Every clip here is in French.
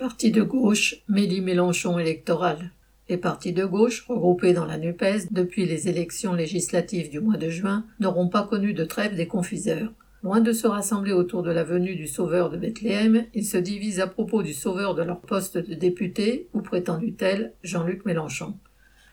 Parti de gauche, Mélie-Mélenchon électoral. Les partis de gauche, regroupés dans la NUPES depuis les élections législatives du mois de juin, n'auront pas connu de trêve des confiseurs. Loin de se rassembler autour de la venue du sauveur de Bethléem, ils se divisent à propos du sauveur de leur poste de député, ou prétendu tel, Jean-Luc Mélenchon.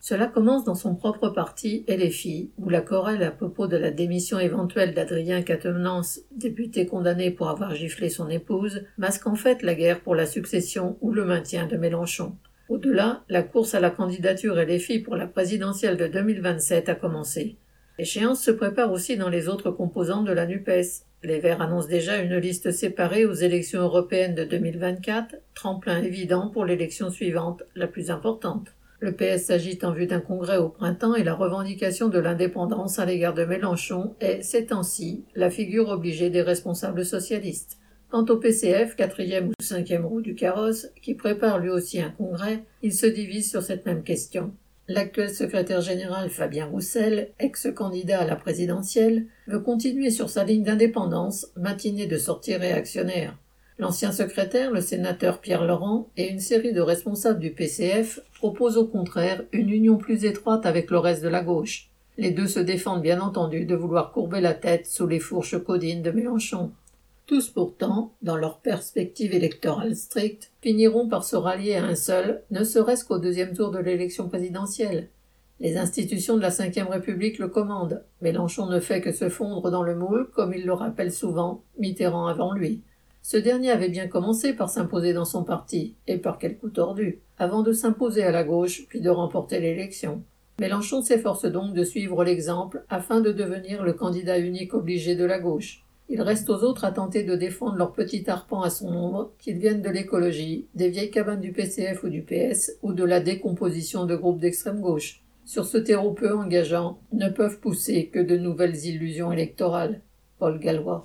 Cela commence dans son propre parti filles, où la querelle à propos de la démission éventuelle d'Adrien Quatennens, député condamné pour avoir giflé son épouse, masque en fait la guerre pour la succession ou le maintien de Mélenchon. Au-delà, la course à la candidature filles pour la présidentielle de 2027 a commencé. L'échéance se prépare aussi dans les autres composantes de la NUPES. Les Verts annoncent déjà une liste séparée aux élections européennes de 2024, tremplin évident pour l'élection suivante, la plus importante. Le PS s'agite en vue d'un congrès au printemps et la revendication de l'indépendance à l'égard de Mélenchon est, ces temps-ci, la figure obligée des responsables socialistes. Quant au PCF, quatrième ou cinquième roue du carrosse, qui prépare lui aussi un congrès, il se divise sur cette même question. L'actuel secrétaire général Fabien Roussel, ex-candidat à la présidentielle, veut continuer sur sa ligne d'indépendance, matinée de sortie réactionnaire. L'ancien secrétaire, le sénateur Pierre Laurent, et une série de responsables du PCF proposent au contraire une union plus étroite avec le reste de la gauche. Les deux se défendent bien entendu de vouloir courber la tête sous les fourches codines de Mélenchon. Tous pourtant, dans leur perspective électorale stricte, finiront par se rallier à un seul, ne serait-ce qu'au deuxième tour de l'élection présidentielle. Les institutions de la Ve République le commandent. Mélenchon ne fait que se fondre dans le moule, comme il le rappelle souvent, Mitterrand avant lui. Ce dernier avait bien commencé par s'imposer dans son parti, et par quel coup tordu, avant de s'imposer à la gauche, puis de remporter l'élection. Mélenchon s'efforce donc de suivre l'exemple afin de devenir le candidat unique obligé de la gauche. Il reste aux autres à tenter de défendre leur petit arpent à son ombre, qu'ils viennent de l'écologie, des vieilles cabanes du PCF ou du PS, ou de la décomposition de groupes d'extrême gauche. Sur ce terreau peu engageant, ne peuvent pousser que de nouvelles illusions électorales. Paul Gallois.